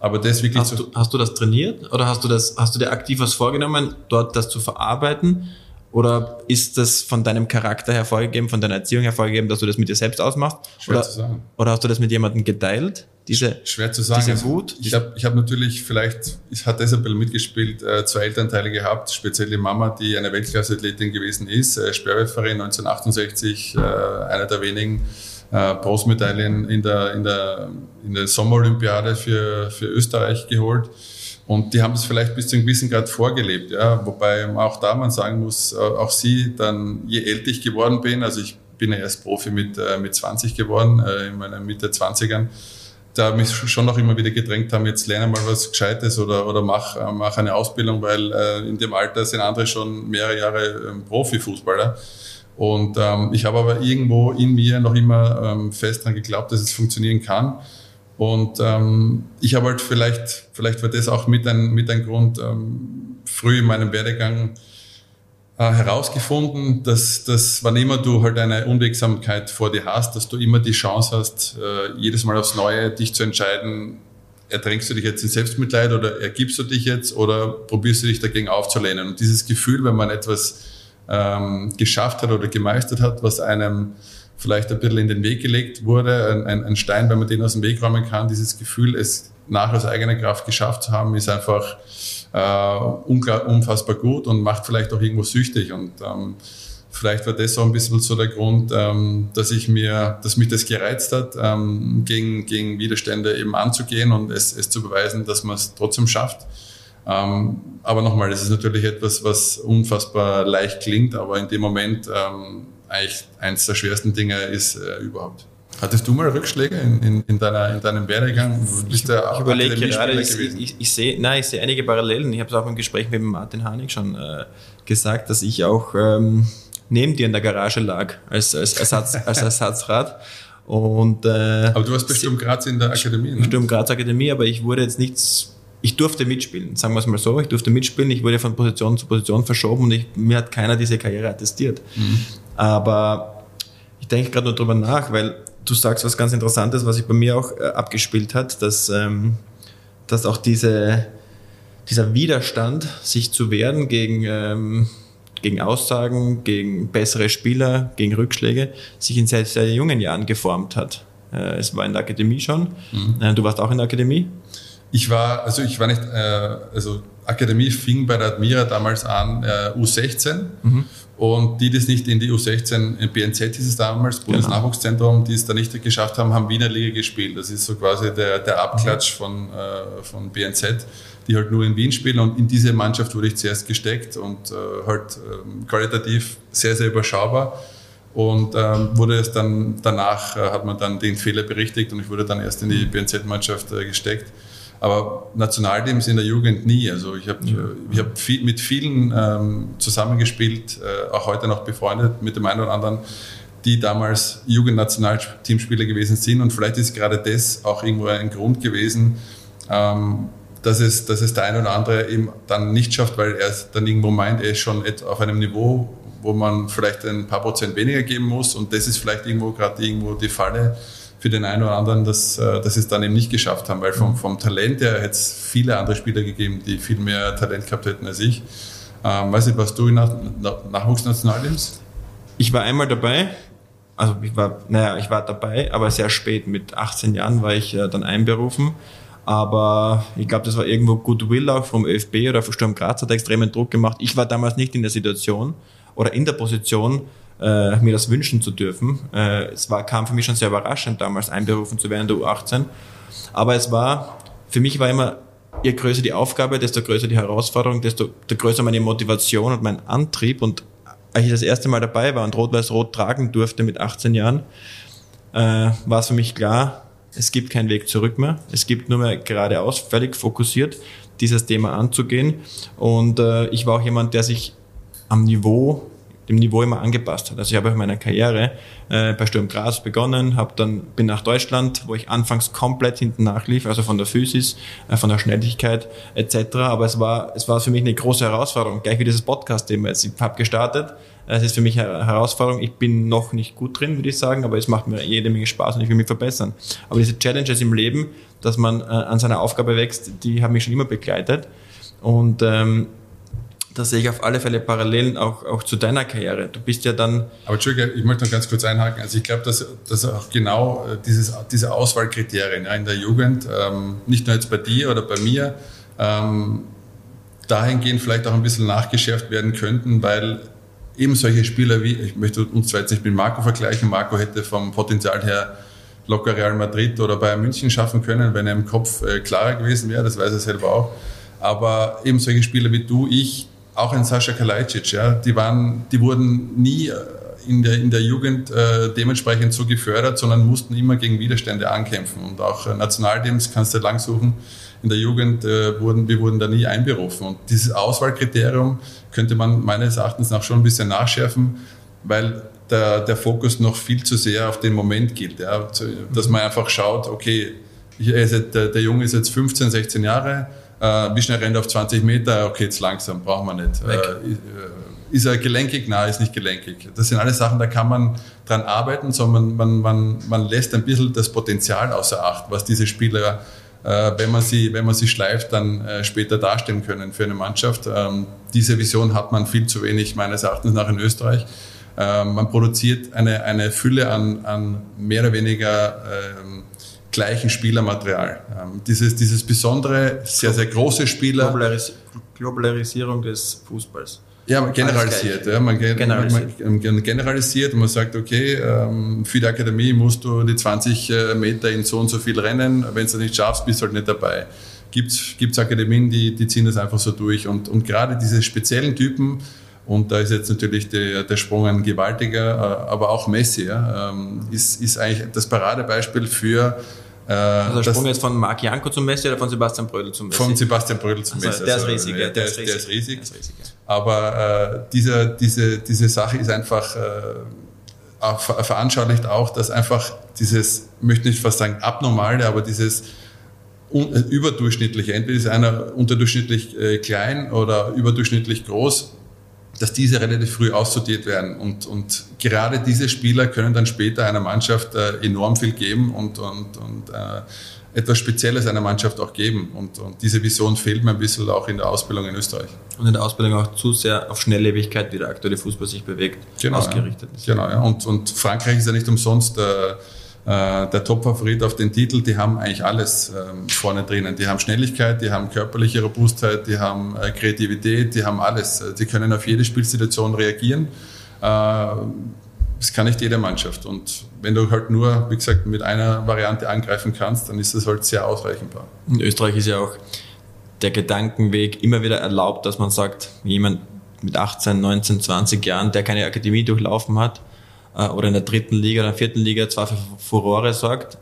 Aber das wirklich
hast, du, hast du das trainiert oder hast du das, hast du dir aktiv was vorgenommen, dort das zu verarbeiten? Oder ist das von deinem Charakter hervorgegeben, von deiner Erziehung hervorgegeben, dass du das mit dir selbst ausmachst?
Schwer
oder,
zu sagen.
Oder hast du das mit jemandem geteilt?
Diese, Schwer zu sagen.
Diese Wut?
Ich habe ich hab natürlich vielleicht, das ein bisschen mitgespielt, äh, zwei Elternteile gehabt, speziell die Mama, die eine Weltklasse-Athletin gewesen ist, äh, Sperrwerferin 1968, äh, einer der wenigen Bronzemedaillen in der, in der, in der Sommerolympiade für, für Österreich geholt. Und die haben es vielleicht bis zu einem gewissen Grad vorgelebt, ja. Wobei auch da man sagen muss, äh, auch sie dann, je älter ich geworden bin, also ich bin ja erst Profi mit, äh, mit 20 geworden, äh, in meiner Mitte 20ern, da mich schon noch immer wieder gedrängt haben, jetzt lerne mal was Gescheites oder, oder mach, mach eine Ausbildung, weil in dem Alter sind andere schon mehrere Jahre ähm, Profifußballer. Und ähm, ich habe aber irgendwo in mir noch immer ähm, fest daran geglaubt, dass es funktionieren kann. Und ähm, ich habe halt vielleicht, vielleicht war das auch mit ein, mit ein Grund, ähm, früh in meinem Werdegang äh, herausgefunden, dass, dass wann immer du halt eine Unwegsamkeit vor dir hast, dass du immer die Chance hast, äh, jedes Mal aufs Neue dich zu entscheiden, ertränkst du dich jetzt in Selbstmitleid oder ergibst du dich jetzt oder probierst du dich dagegen aufzulehnen? Und dieses Gefühl, wenn man etwas ähm, geschafft hat oder gemeistert hat, was einem vielleicht ein bisschen in den Weg gelegt wurde, ein, ein Stein, wenn man den aus dem Weg räumen kann, dieses Gefühl, es nach aus eigener Kraft geschafft zu haben, ist einfach äh, unfassbar gut und macht vielleicht auch irgendwo süchtig. Und ähm, vielleicht war das auch ein bisschen so der Grund, ähm, dass ich mir, dass mich das gereizt hat, ähm, gegen, gegen Widerstände eben anzugehen und es, es zu beweisen, dass man es trotzdem schafft. Ähm, aber nochmal, das ist natürlich etwas, was unfassbar leicht klingt, aber in dem Moment ähm, eigentlich eines der schwersten Dinge ist äh, überhaupt. Hattest du mal Rückschläge in, in, in, deiner, in deinem Werdegang?
Du bist ich, ich überlege gerade, ich, ich, ich, sehe, nein, ich sehe einige Parallelen. Ich habe es auch im Gespräch mit Martin Hanig schon äh, gesagt, dass ich auch ähm, neben dir in der Garage lag als, als, Ersatz, als Ersatzrad. Und, äh,
aber du warst bei Sturm Graz in der Akademie, ne?
Sturm Graz Akademie, aber ich wurde jetzt nichts, ich durfte mitspielen, sagen wir es mal so, ich durfte mitspielen, ich wurde von Position zu Position verschoben und ich, mir hat keiner diese Karriere attestiert. Mhm. Aber ich denke gerade nur drüber nach, weil du sagst was ganz Interessantes, was sich bei mir auch äh, abgespielt hat, dass, ähm, dass auch diese, dieser Widerstand, sich zu wehren gegen, ähm, gegen Aussagen, gegen bessere Spieler, gegen Rückschläge, sich in sehr, sehr jungen Jahren geformt hat. Äh, es war in der Akademie schon. Mhm. Äh, du warst auch in der Akademie?
Ich war, also ich war nicht, also Akademie fing bei der Admira damals an, äh, U16. Mhm. Und die, die es nicht in die U16, in BNZ hieß es damals, genau. Bundesnachwuchszentrum, die es da nicht geschafft haben, haben Wiener Liga gespielt. Das ist so quasi der, der Abklatsch von, äh, von BNZ, die halt nur in Wien spielen. Und in diese Mannschaft wurde ich zuerst gesteckt und äh, halt äh, qualitativ sehr, sehr überschaubar. Und ähm, wurde es dann danach, äh, hat man dann den Fehler berichtigt und ich wurde dann erst in die BNZ-Mannschaft äh, gesteckt. Aber Nationalteams in der Jugend nie. Also ich habe ich hab viel, mit vielen ähm, zusammengespielt, äh, auch heute noch befreundet mit dem einen oder anderen, die damals Jugendnationalteamspieler gewesen sind. Und vielleicht ist gerade das auch irgendwo ein Grund gewesen, ähm, dass, es, dass es der eine oder andere eben dann nicht schafft, weil er dann irgendwo meint, er ist schon auf einem Niveau, wo man vielleicht ein paar Prozent weniger geben muss. Und das ist vielleicht irgendwo gerade irgendwo die Falle für den einen oder anderen, dass, äh, dass sie es dann eben nicht geschafft haben, weil vom, vom Talent her hätte es viele andere Spieler gegeben, die viel mehr Talent gehabt hätten als ich. Ähm, weiß nicht, was du in Nach Nachwuchsnationalteams?
Ich war einmal dabei, also ich war, naja, ich war dabei, aber sehr spät, mit 18 Jahren war ich äh, dann einberufen. Aber ich glaube, das war irgendwo Goodwill auch vom ÖFB oder vom Sturm Graz hat extremen Druck gemacht. Ich war damals nicht in der Situation oder in der Position, äh, mir das wünschen zu dürfen. Äh, es war, kam für mich schon sehr überraschend, damals einberufen zu werden der U18. Aber es war, für mich war immer, je größer die Aufgabe, desto größer die Herausforderung, desto, größer meine Motivation und mein Antrieb. Und als ich das erste Mal dabei war und Rot-Weiß-Rot tragen durfte mit 18 Jahren, äh, war es für mich klar, es gibt keinen Weg zurück mehr. Es gibt nur mehr geradeaus, völlig fokussiert, dieses Thema anzugehen. Und äh, ich war auch jemand, der sich am Niveau dem Niveau immer angepasst hat. Also ich habe in meiner Karriere äh, bei Sturm Graz begonnen, habe dann bin nach Deutschland, wo ich anfangs komplett hinten nachlief, also von der Physis, äh, von der Schnelligkeit etc. Aber es war es war für mich eine große Herausforderung, gleich wie dieses Podcast-Thema. Ich habe gestartet, es ist für mich eine Herausforderung. Ich bin noch nicht gut drin, würde ich sagen, aber es macht mir jede Menge Spaß und ich will mich verbessern. Aber diese Challenges im Leben, dass man äh, an seiner Aufgabe wächst, die haben mich schon immer begleitet. Und ähm, da sehe ich auf alle Fälle Parallelen auch, auch zu deiner Karriere. Du bist ja dann.
Aber Entschuldige, ich möchte noch ganz kurz einhaken. Also ich glaube, dass, dass auch genau äh, dieses, diese Auswahlkriterien ja, in der Jugend, ähm, nicht nur jetzt bei dir oder bei mir, ähm, dahingehend vielleicht auch ein bisschen nachgeschärft werden könnten, weil eben solche Spieler wie, ich möchte uns zwar jetzt nicht mit Marco vergleichen, Marco hätte vom Potenzial her locker Real Madrid oder Bayern München schaffen können, wenn er im Kopf äh, klarer gewesen wäre, das weiß er selber auch. Aber eben solche Spieler wie du, ich, auch ein Sascha Kalajdzic, ja, die waren, die wurden nie äh, in der, in der Jugend äh, dementsprechend so gefördert, sondern mussten immer gegen Widerstände ankämpfen. Und auch äh, Nationalteams kannst du lang suchen. In der Jugend äh, wurden, wir wurden da nie einberufen. Und dieses Auswahlkriterium könnte man meines Erachtens nach schon ein bisschen nachschärfen, weil der, der Fokus noch viel zu sehr auf den Moment gilt. Ja, dass man einfach schaut, okay, ich, der, der Junge ist jetzt 15, 16 Jahre, äh, wie schnell rennt er auf 20 Meter? Okay, jetzt langsam, brauchen wir nicht. Äh, äh, ist er gelenkig? Nein, ist nicht gelenkig. Das sind alles Sachen, da kann man dran arbeiten, sondern man, man, man lässt ein bisschen das Potenzial außer Acht, was diese Spieler äh, wenn, man sie, wenn man sie schleift, dann äh, später dastehen können für eine Mannschaft. Ähm, diese Vision hat man viel zu wenig meines Erachtens nach in Österreich. Ähm, man produziert eine, eine Fülle an, an mehr oder weniger ähm, gleichen Spielermaterial. Ähm, dieses, dieses besondere, sehr, sehr große Spieler.
Globalaris Globalisierung des Fußballs.
Ja, generalisiert. Ja, man, generalisiert. Man, man, generalisiert und man sagt, okay, ähm, für die Akademie musst du die 20 äh, Meter in so und so viel rennen. Wenn du das nicht schaffst, bist du halt nicht dabei. Gibt es Akademien, die, die ziehen das einfach so durch. Und, und gerade diese speziellen Typen, und da ist jetzt natürlich der, der Sprung ein gewaltiger, äh, aber auch Messi ja, ähm, ist, ist eigentlich das Paradebeispiel für
äh, also der Sprung jetzt von Marc Janko zum Messi oder von Sebastian Brödel zum Messi?
Von Sebastian Brödel zum also, Messi.
Der, also, ist riesig,
der, ist, riesig. Der ist riesig. Der ist riesig. Aber äh, dieser, diese, diese Sache ist einfach äh, veranschaulicht auch, dass einfach dieses, möchte nicht fast sagen abnormale, aber dieses überdurchschnittliche, entweder ist einer unterdurchschnittlich äh, klein oder überdurchschnittlich groß, dass diese relativ früh aussortiert werden. Und, und gerade diese Spieler können dann später einer Mannschaft äh, enorm viel geben und, und, und äh, etwas Spezielles einer Mannschaft auch geben. Und, und diese Vision fehlt mir ein bisschen auch in der Ausbildung in Österreich.
Und in der Ausbildung auch zu sehr auf Schnelllebigkeit, wie der aktuelle Fußball sich bewegt,
genau, ausgerichtet ist. Genau, ja. Und, und Frankreich ist ja nicht umsonst äh, der Top-Favorit auf den Titel, die haben eigentlich alles ähm, vorne drinnen. Die haben Schnelligkeit, die haben körperliche Robustheit, die haben äh, Kreativität, die haben alles. Die können auf jede Spielsituation reagieren. Äh, das kann nicht jede Mannschaft. Und wenn du halt nur, wie gesagt, mit einer Variante angreifen kannst, dann ist das halt sehr ausreichendbar.
In Österreich ist ja auch der Gedankenweg immer wieder erlaubt, dass man sagt, jemand mit 18, 19, 20 Jahren, der keine Akademie durchlaufen hat, äh, oder in der dritten Liga oder vierten Liga zwar für Furore sorgt,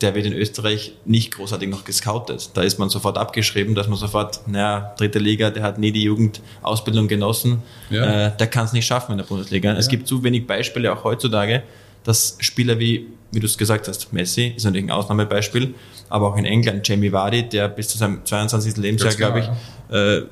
der wird in Österreich nicht großartig noch gescoutet. Da ist man sofort abgeschrieben, dass man sofort, naja, dritte Liga, der hat nie die Jugendausbildung genossen, ja. äh, der kann es nicht schaffen in der Bundesliga. Ja. Es gibt zu wenig Beispiele auch heutzutage, dass Spieler wie, wie du es gesagt hast, Messi ist natürlich ein Ausnahmebeispiel, aber auch in England Jamie Vardy, der bis zu seinem 22. Lebensjahr, glaube ich, äh,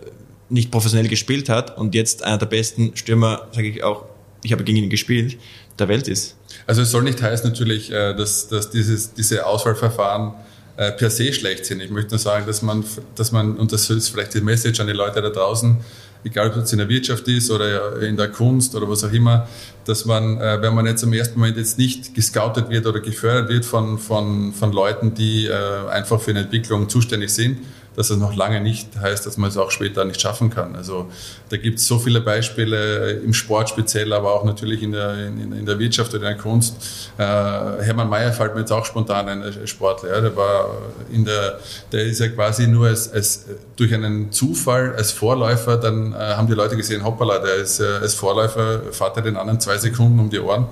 nicht professionell gespielt hat und jetzt einer der besten Stürmer, sage ich auch, ich habe gegen ihn gespielt, der Welt ist.
Also es soll nicht heißen natürlich, äh, dass, dass dieses, diese Auswahlverfahren äh, per se schlecht sind. Ich möchte nur sagen, dass man, dass man, und das ist vielleicht die Message an die Leute da draußen, egal ob es in der Wirtschaft ist oder in der Kunst oder was auch immer, dass man, äh, wenn man jetzt im ersten Moment jetzt nicht gescoutet wird oder gefördert wird von, von, von Leuten, die einfach für eine Entwicklung zuständig sind, dass das noch lange nicht heißt, dass man es auch später nicht schaffen kann. Also da gibt es so viele Beispiele im Sport speziell, aber auch natürlich in der, in, in der Wirtschaft oder in der Kunst. Äh, Hermann Mayer fällt mir jetzt auch spontan ein Sportler. Ja, der war in der, der ist ja quasi nur als, als durch einen Zufall als Vorläufer, dann äh, haben die Leute gesehen, hoppala, der ist äh, als Vorläufer, fährt er den anderen zwei Sekunden um die Ohren.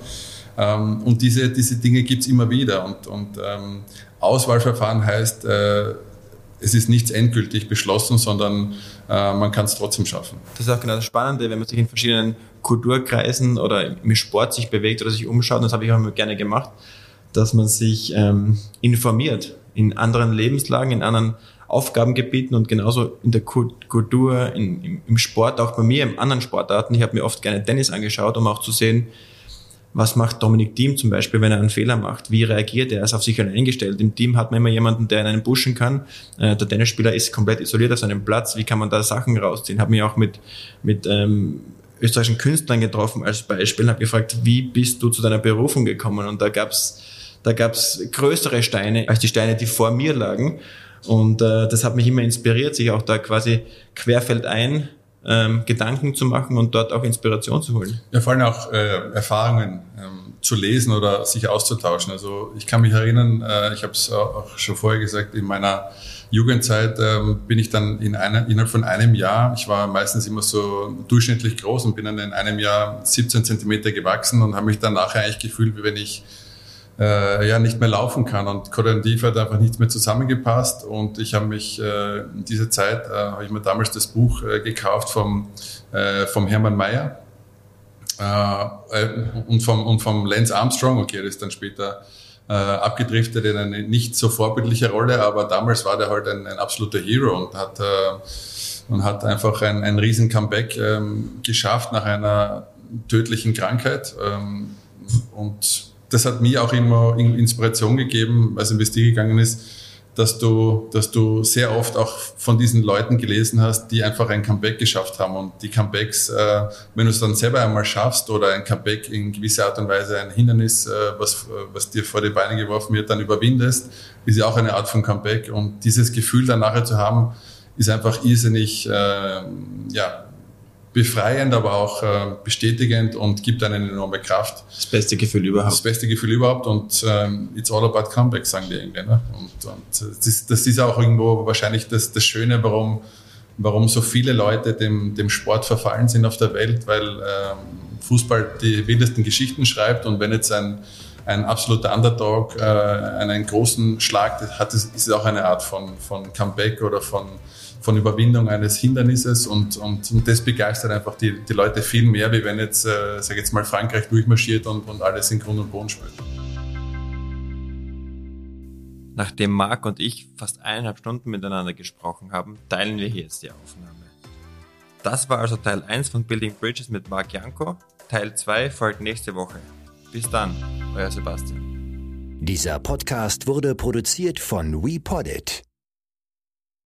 Ähm, und diese, diese Dinge gibt's immer wieder. Und, und ähm, Auswahlverfahren heißt, äh, es ist nichts endgültig beschlossen, sondern äh, man kann es trotzdem schaffen.
Das ist auch genau das Spannende, wenn man sich in verschiedenen Kulturkreisen oder im Sport sich bewegt oder sich umschaut, das habe ich auch immer gerne gemacht, dass man sich ähm, informiert in anderen Lebenslagen, in anderen Aufgabengebieten und genauso in der Kultur, in, im Sport, auch bei mir, in anderen Sportarten. Ich habe mir oft gerne Tennis angeschaut, um auch zu sehen, was macht Dominik Thiem zum Beispiel, wenn er einen Fehler macht? Wie reagiert er? Er ist auf sich allein eingestellt. Im Team hat man immer jemanden, der einen pushen kann. Äh, der Tennisspieler ist komplett isoliert auf seinem Platz. Wie kann man da Sachen rausziehen? Habe mich auch mit, mit ähm, österreichischen Künstlern getroffen als Beispiel, habe gefragt, wie bist du zu deiner Berufung gekommen? Und da gab's da gab's größere Steine als die Steine, die vor mir lagen. Und äh, das hat mich immer inspiriert, sich auch da quasi querfeldein ähm, Gedanken zu machen und dort auch Inspiration zu holen.
Ja, vor allem auch äh, Erfahrungen ähm, zu lesen oder sich auszutauschen. Also ich kann mich erinnern, äh, ich habe es auch schon vorher gesagt, in meiner Jugendzeit ähm, bin ich dann in einer, innerhalb von einem Jahr, ich war meistens immer so durchschnittlich groß und bin dann in einem Jahr 17 Zentimeter gewachsen und habe mich dann nachher eigentlich gefühlt, wie wenn ich äh, ja nicht mehr laufen kann. Und koordinativ hat einfach nichts mehr zusammengepasst. Und ich habe mich äh, in dieser Zeit, äh, habe ich mir damals das Buch äh, gekauft vom, äh, vom Hermann Mayer äh, und, vom, und vom Lance Armstrong. Okay, das ist dann später abgedriftet in eine nicht so vorbildliche Rolle, aber damals war der halt ein, ein absoluter Hero und hat, und hat einfach ein, ein riesen Comeback ähm, geschafft nach einer tödlichen Krankheit. Ähm, und das hat mir auch immer Inspiration gegeben, als ich in gegangen ist, dass du, dass du sehr oft auch von diesen Leuten gelesen hast, die einfach ein Comeback geschafft haben. Und die Comebacks, äh, wenn du es dann selber einmal schaffst oder ein Comeback in gewisser Art und Weise ein Hindernis, äh, was, was dir vor die Beine geworfen wird, dann überwindest, ist ja auch eine Art von Comeback. Und dieses Gefühl dann nachher zu haben, ist einfach irrsinnig, äh, ja, befreiend, aber auch äh, bestätigend und gibt einen enorme Kraft.
Das beste Gefühl überhaupt.
Das beste Gefühl überhaupt und ähm, it's all about comeback, sagen die Engländer. Und, und das, ist, das ist auch irgendwo wahrscheinlich das, das Schöne, warum, warum so viele Leute dem, dem Sport verfallen sind auf der Welt, weil ähm, Fußball die wildesten Geschichten schreibt und wenn jetzt ein, ein absoluter Underdog äh, einen großen Schlag hat, ist es auch eine Art von, von Comeback oder von von Überwindung eines Hindernisses und, und, und das begeistert einfach die, die Leute viel mehr, wie wenn jetzt, äh, sag jetzt mal, Frankreich durchmarschiert und, und alles in Grund und Boden spielt.
Nachdem Marc und ich fast eineinhalb Stunden miteinander gesprochen haben, teilen wir hier jetzt die Aufnahme. Das war also Teil 1 von Building Bridges mit Marc Janko. Teil 2 folgt nächste Woche. Bis dann, euer Sebastian.
Dieser Podcast wurde produziert von WePoddit